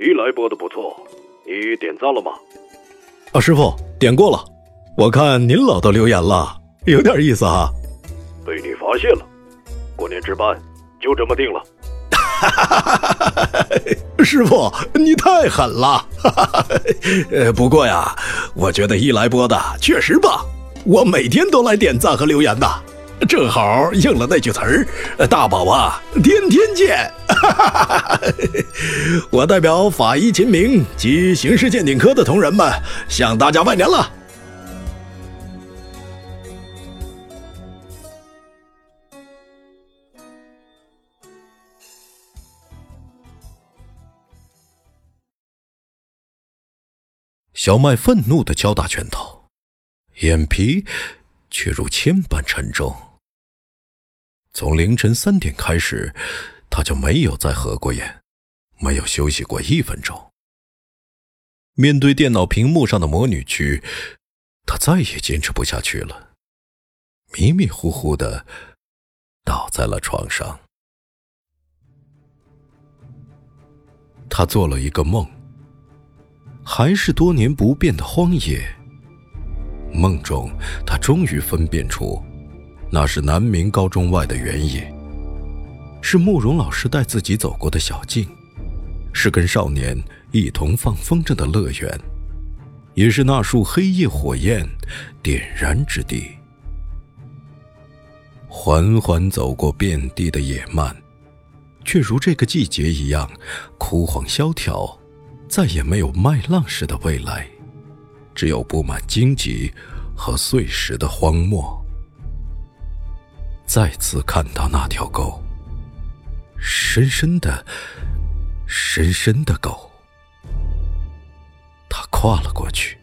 一来播的不错，你点赞了吗？啊，师傅点过了，我看您老都留言了，有点意思哈。被你发现了，过年值班就这么定了。师傅你太狠了。呃，不过呀，我觉得一来播的确实棒，我每天都来点赞和留言的。正好应了那句词儿，大宝啊，天天见！我代表法医秦明及刑事鉴定科的同仁们向大家拜年了。小麦愤怒的敲打拳头，眼皮却如铅般沉重。从凌晨三点开始，他就没有再合过眼，没有休息过一分钟。面对电脑屏幕上的魔女区，他再也坚持不下去了，迷迷糊糊的倒在了床上。他做了一个梦，还是多年不变的荒野。梦中，他终于分辨出。那是南明高中外的原野，是慕容老师带自己走过的小径，是跟少年一同放风筝的乐园，也是那束黑夜火焰点燃之地。缓缓走过遍地的野蛮，却如这个季节一样枯黄萧条，再也没有麦浪似的未来，只有布满荆棘和碎石的荒漠。再次看到那条沟，深深的、深深的沟，他跨了过去，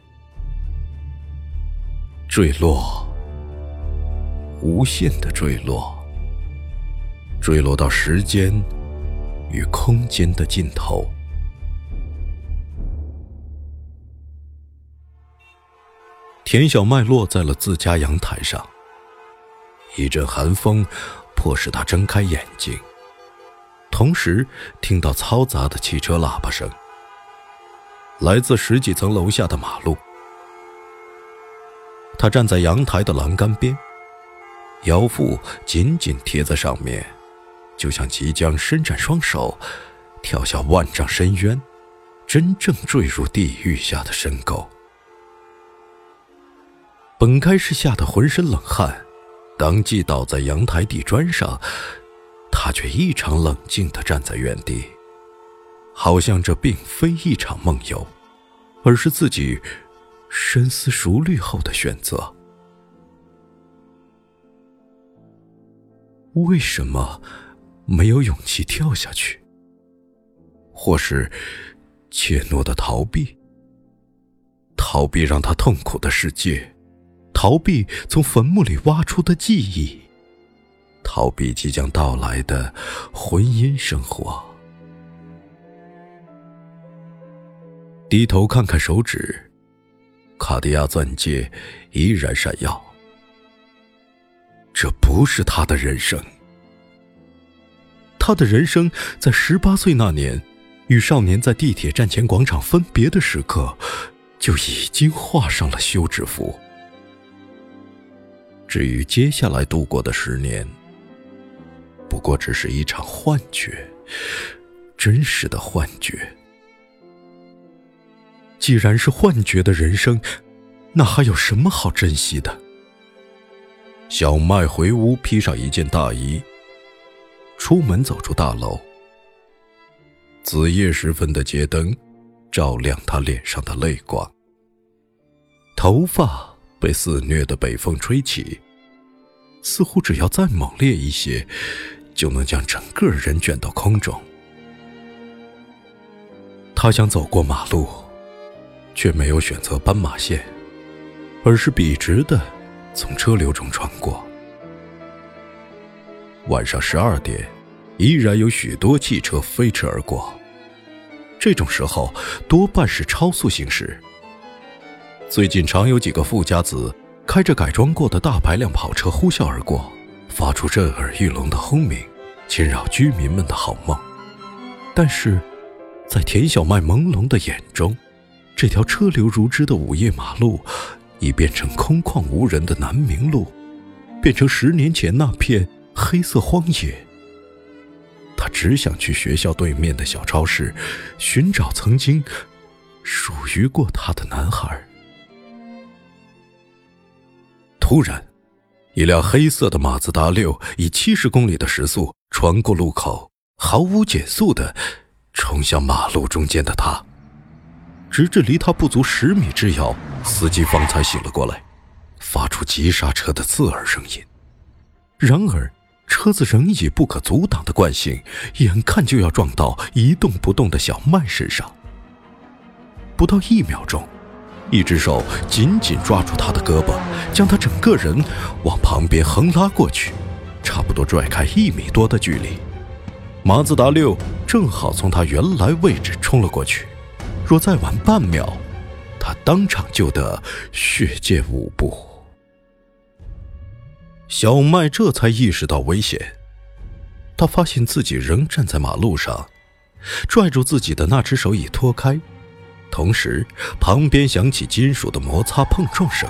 坠落，无限的坠落，坠落到时间与空间的尽头。田小麦落在了自家阳台上。一阵寒风，迫使他睁开眼睛，同时听到嘈杂的汽车喇叭声，来自十几层楼下的马路。他站在阳台的栏杆边，腰腹紧紧贴在上面，就像即将伸展双手，跳下万丈深渊，真正坠入地狱下的深沟。本该是吓得浑身冷汗。当即倒在阳台地砖上，他却异常冷静地站在原地，好像这并非一场梦游，而是自己深思熟虑后的选择。为什么没有勇气跳下去？或是怯懦的逃避？逃避让他痛苦的世界。逃避从坟墓里挖出的记忆，逃避即将到来的婚姻生活。低头看看手指，卡地亚钻戒依然闪耀。这不是他的人生。他的人生在十八岁那年，与少年在地铁站前广场分别的时刻，就已经画上了休止符。至于接下来度过的十年，不过只是一场幻觉，真实的幻觉。既然是幻觉的人生，那还有什么好珍惜的？小麦回屋，披上一件大衣，出门走出大楼。子夜时分的街灯，照亮他脸上的泪光。头发被肆虐的北风吹起，似乎只要再猛烈一些，就能将整个人卷到空中。他想走过马路，却没有选择斑马线，而是笔直的从车流中穿过。晚上十二点。依然有许多汽车飞驰而过。这种时候多半是超速行驶。最近常有几个富家子开着改装过的大排量跑车呼啸而过，发出震耳欲聋的轰鸣，侵扰居民们的好梦。但是，在田小麦朦胧的眼中，这条车流如织的午夜马路，已变成空旷无人的南明路，变成十年前那片黑色荒野。他只想去学校对面的小超市，寻找曾经属于过他的男孩。突然，一辆黑色的马自达六以七十公里的时速穿过路口，毫无减速的冲向马路中间的他，直至离他不足十米之遥，司机方才醒了过来，发出急刹车的刺耳声音。然而。车子仍以不可阻挡的惯性，眼看就要撞到一动不动的小麦身上。不到一秒钟，一只手紧紧抓住他的胳膊，将他整个人往旁边横拉过去，差不多拽开一米多的距离。马自达六正好从他原来位置冲了过去，若再晚半秒，他当场就得血溅五步。小麦这才意识到危险，他发现自己仍站在马路上，拽住自己的那只手已脱开，同时旁边响起金属的摩擦碰撞声。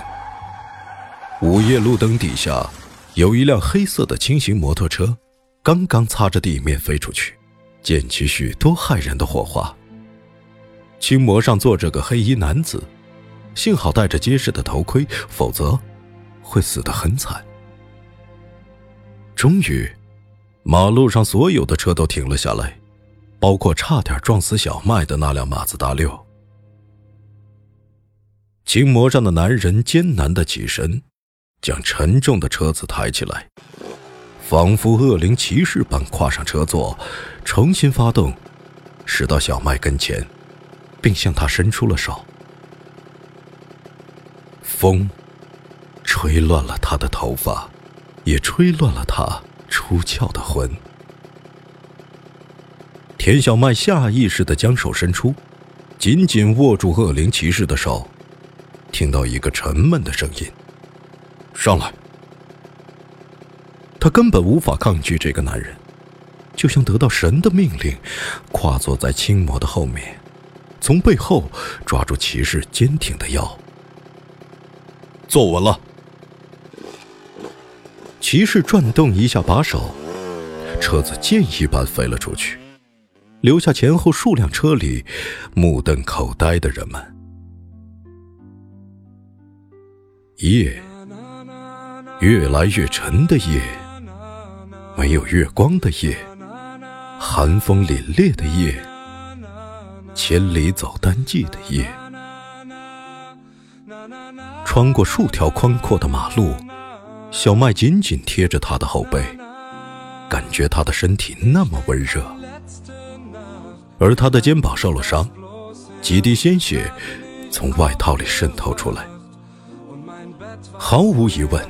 午夜路灯底下，有一辆黑色的轻型摩托车，刚刚擦着地面飞出去，溅起许多骇人的火花。轻摩上坐着个黑衣男子，幸好戴着结实的头盔，否则会死得很惨。终于，马路上所有的车都停了下来，包括差点撞死小麦的那辆马自达六。轻模上的男人艰难的起身，将沉重的车子抬起来，仿佛恶灵骑士般跨上车座，重新发动，驶到小麦跟前，并向他伸出了手。风，吹乱了他的头发。也吹乱了他出窍的魂。田小麦下意识的将手伸出，紧紧握住恶灵骑士的手，听到一个沉闷的声音：“上来。”他根本无法抗拒这个男人，就像得到神的命令，跨坐在青魔的后面，从背后抓住骑士坚挺的腰，坐稳了。骑士转动一下把手，车子箭一般飞了出去，留下前后数辆车里目瞪口呆的人们。夜，越来越沉的夜，没有月光的夜，寒风凛冽的夜，千里走单骑的夜，穿过数条宽阔的马路。小麦紧紧贴着他的后背，感觉他的身体那么温热，而他的肩膀受了伤，几滴鲜血从外套里渗透出来。毫无疑问，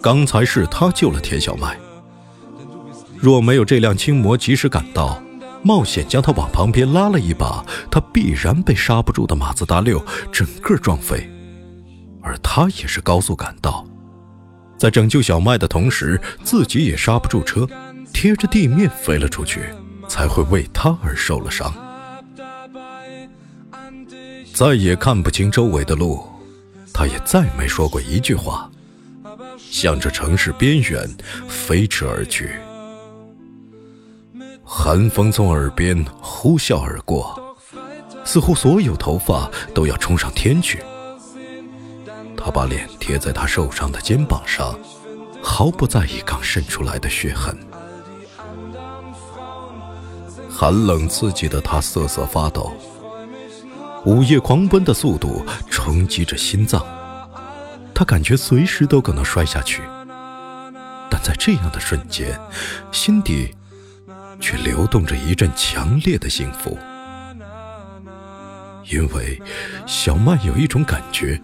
刚才是他救了田小麦。若没有这辆轻魔及时赶到，冒险将他往旁边拉了一把，他必然被刹不住的马自达六整个撞飞。而他也是高速赶到。在拯救小麦的同时，自己也刹不住车，贴着地面飞了出去，才会为他而受了伤。再也看不清周围的路，他也再没说过一句话，向着城市边缘飞驰而去。寒风从耳边呼啸而过，似乎所有头发都要冲上天去。他把脸贴在他受伤的肩膀上，毫不在意刚渗出来的血痕。寒冷刺激的他瑟瑟发抖，午夜狂奔的速度冲击着心脏，他感觉随时都可能摔下去。但在这样的瞬间，心底却流动着一阵强烈的幸福，因为小曼有一种感觉。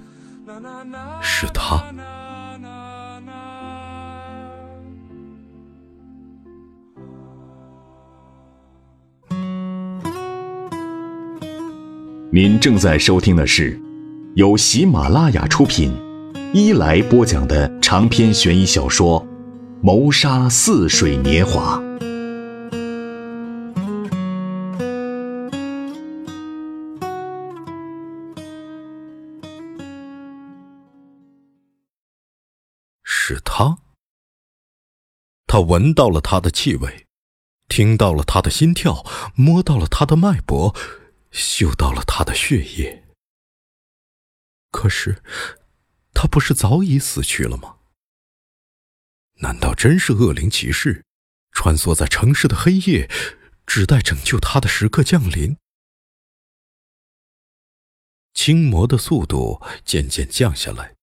是他。您正在收听的是由喜马拉雅出品、一来播讲的长篇悬疑小说《谋杀似水年华》。是他，他闻到了他的气味，听到了他的心跳，摸到了他的脉搏，嗅到了他的血液。可是，他不是早已死去了吗？难道真是恶灵骑士，穿梭在城市的黑夜，只待拯救他的时刻降临？轻魔的速度渐渐降下来。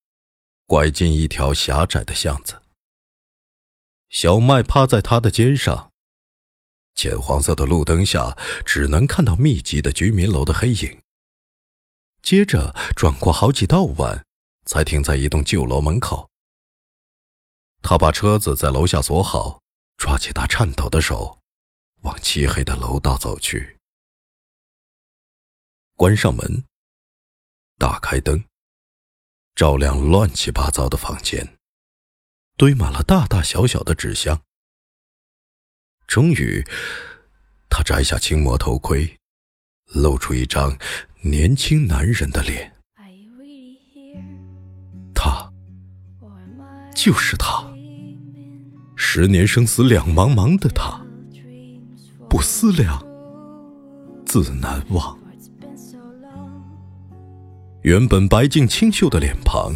拐进一条狭窄的巷子，小麦趴在他的肩上。浅黄色的路灯下，只能看到密集的居民楼的黑影。接着转过好几道弯，才停在一栋旧楼门口。他把车子在楼下锁好，抓起他颤抖的手，往漆黑的楼道走去。关上门，打开灯。照亮乱七八糟的房间，堆满了大大小小的纸箱。终于，他摘下青魔头盔，露出一张年轻男人的脸。他，就是他，十年生死两茫茫的他，不思量，自难忘。原本白净清秀的脸庞，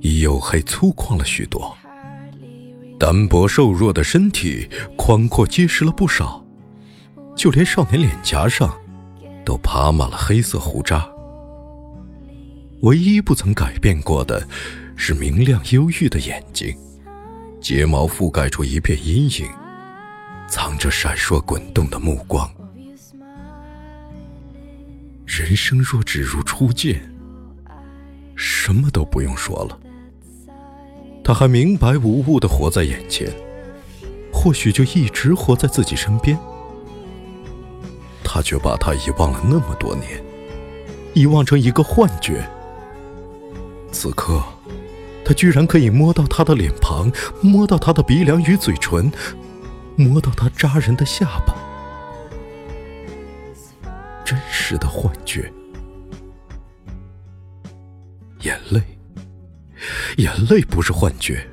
已黝黑粗犷了许多。单薄瘦弱的身体，宽阔结实了不少，就连少年脸颊上，都爬满了黑色胡渣。唯一不曾改变过的，是明亮忧郁的眼睛，睫毛覆盖出一片阴影，藏着闪烁滚动的目光。人生若只如初见。什么都不用说了，他还明白无误的活在眼前，或许就一直活在自己身边。他却把他遗忘了那么多年，遗忘成一个幻觉。此刻，他居然可以摸到他的脸庞，摸到他的鼻梁与嘴唇，摸到他扎人的下巴，真实的幻觉。眼泪，眼泪不是幻觉，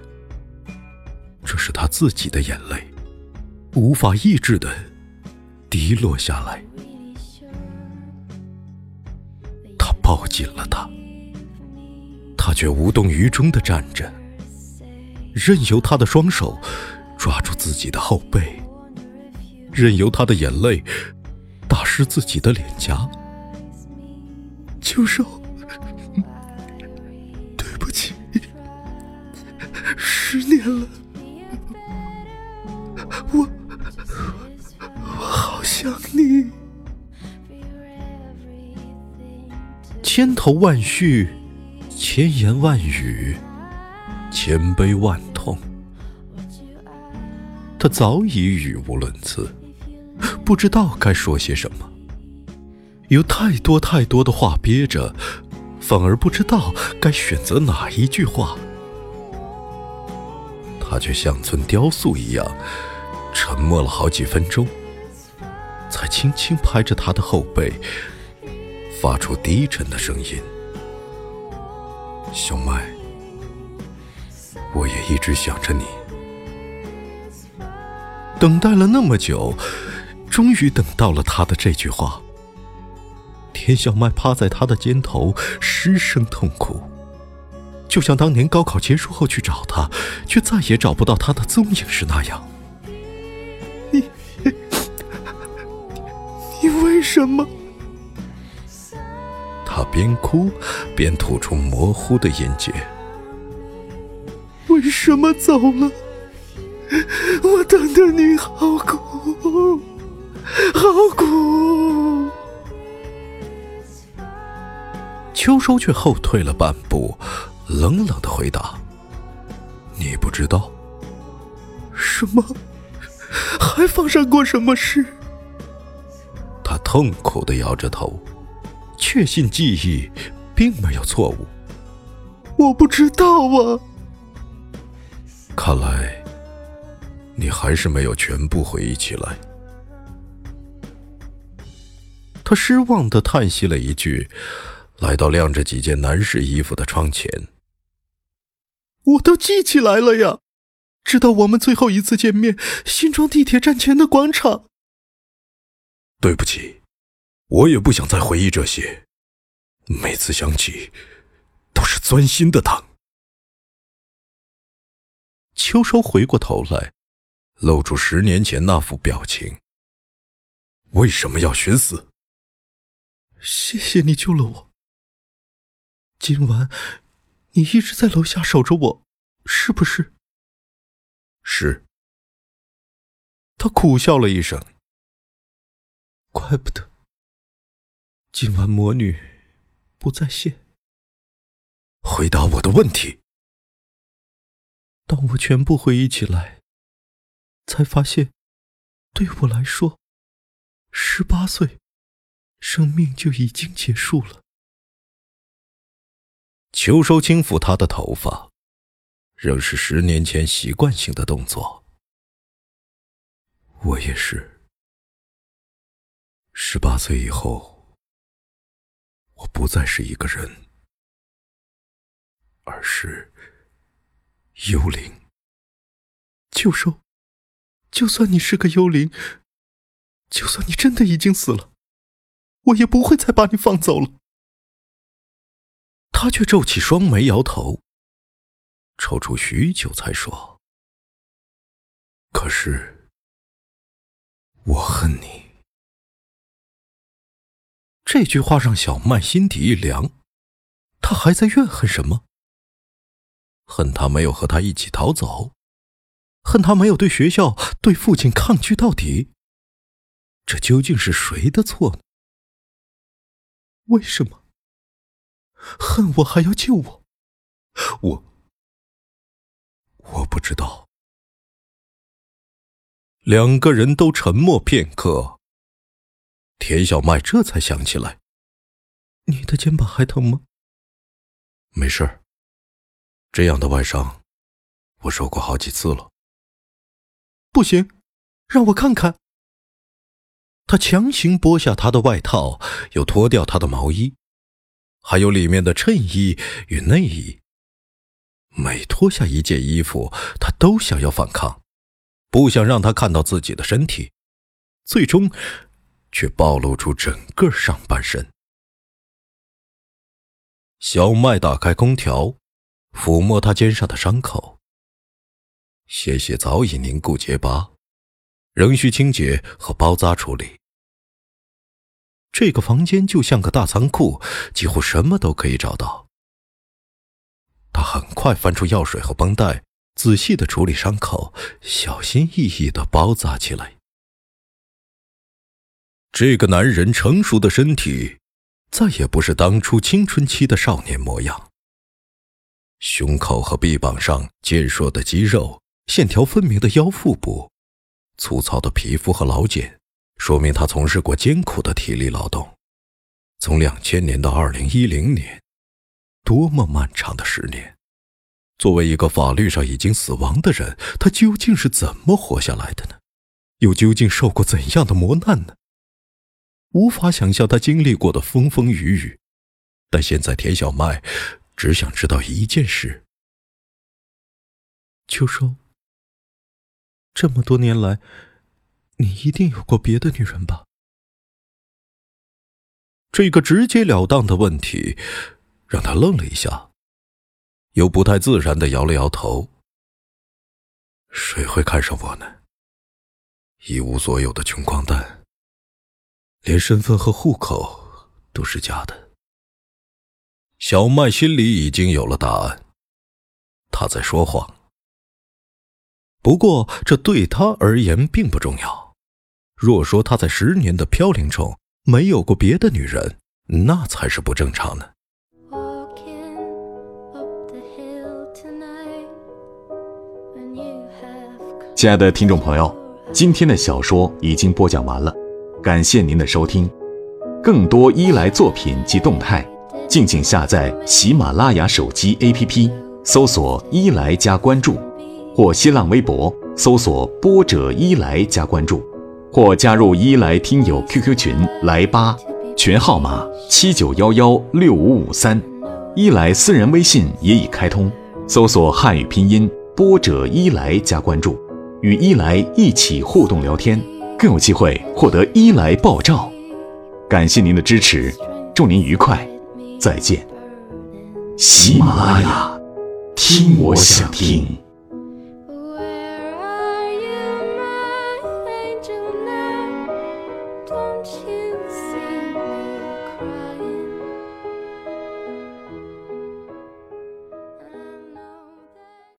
这是他自己的眼泪，无法抑制的滴落下来。他抱紧了他，他却无动于衷的站着，任由他的双手抓住自己的后背，任由他的眼泪打湿自己的脸颊。秋收。我我好想你。千头万绪，千言万语，千悲万痛。他早已语无伦次，不知道该说些什么。有太多太多的话憋着，反而不知道该选择哪一句话。他却像尊雕塑一样，沉默了好几分钟，才轻轻拍着他的后背，发出低沉的声音：“小麦，我也一直想着你，等待了那么久，终于等到了他的这句话。田小麦趴在他的肩头，失声痛哭，就像当年高考结束后去找他，却再也找不到他的踪影时那样。什么？他边哭边吐出模糊的音节。为什么走了？我等的你好苦，好苦。秋收却后退了半步，冷冷的回答：“你不知道？什么？还发生过什么事？”痛苦的摇着头，确信记忆并没有错误。我不知道啊。看来，你还是没有全部回忆起来。他失望的叹息了一句。来到晾着几件男士衣服的窗前，我都记起来了呀，直到我们最后一次见面，新庄地铁站前的广场。对不起，我也不想再回忆这些，每次想起，都是钻心的疼。秋收回过头来，露出十年前那副表情。为什么要寻死？谢谢你救了我。今晚，你一直在楼下守着我，是不是？是。他苦笑了一声。怪不得。今晚魔女不在线。回答我的问题。当我全部回忆起来，才发现，对我来说，十八岁，生命就已经结束了。秋收轻抚她的头发，仍是十年前习惯性的动作。我也是。十八岁以后，我不再是一个人，而是幽灵。就说，就算你是个幽灵，就算你真的已经死了，我也不会再把你放走了。他却皱起双眉，摇头，踌躇许久，才说：“可是，我恨你。”这句话让小麦心底一凉。他还在怨恨什么？恨他没有和他一起逃走，恨他没有对学校、对父亲抗拒到底。这究竟是谁的错呢？为什么？恨我还要救我，我我不知道。两个人都沉默片刻，田小麦这才想起来：“你的肩膀还疼吗？”“没事这样的外伤我受过好几次了。”“不行，让我看看。”他强行剥下他的外套，又脱掉他的毛衣。还有里面的衬衣与内衣。每脱下一件衣服，他都想要反抗，不想让他看到自己的身体，最终却暴露出整个上半身。小麦打开空调，抚摸他肩上的伤口，鲜血早已凝固结疤，仍需清洁和包扎处理。这个房间就像个大仓库，几乎什么都可以找到。他很快翻出药水和绷带，仔细的处理伤口，小心翼翼的包扎起来。这个男人成熟的身体，再也不是当初青春期的少年模样。胸口和臂膀上健硕的肌肉，线条分明的腰腹部，粗糙的皮肤和老茧。说明他从事过艰苦的体力劳动，从两千年到二零一零年，多么漫长的十年！作为一个法律上已经死亡的人，他究竟是怎么活下来的呢？又究竟受过怎样的磨难呢？无法想象他经历过的风风雨雨。但现在，田小麦只想知道一件事：秋收，这么多年来。你一定有过别的女人吧？这个直截了当的问题让他愣了一下，又不太自然的摇了摇头。谁会看上我呢？一无所有的穷光蛋，连身份和户口都是假的。小麦心里已经有了答案，他在说谎。不过这对他而言并不重要。若说他在十年的飘零中没有过别的女人，那才是不正常的。亲爱的听众朋友，今天的小说已经播讲完了，感谢您的收听。更多伊莱作品及动态。敬请下载喜马拉雅手机 APP，搜索“伊来”加关注，或新浪微博搜索“波者伊来”加关注，或加入伊来听友 QQ 群来吧，群号码七九幺幺六五五三，伊来私人微信也已开通，搜索汉语拼音“波者伊来”加关注，与伊来一起互动聊天，更有机会获得伊来爆照。感谢您的支持，祝您愉快。再见，喜马拉雅，听我想听。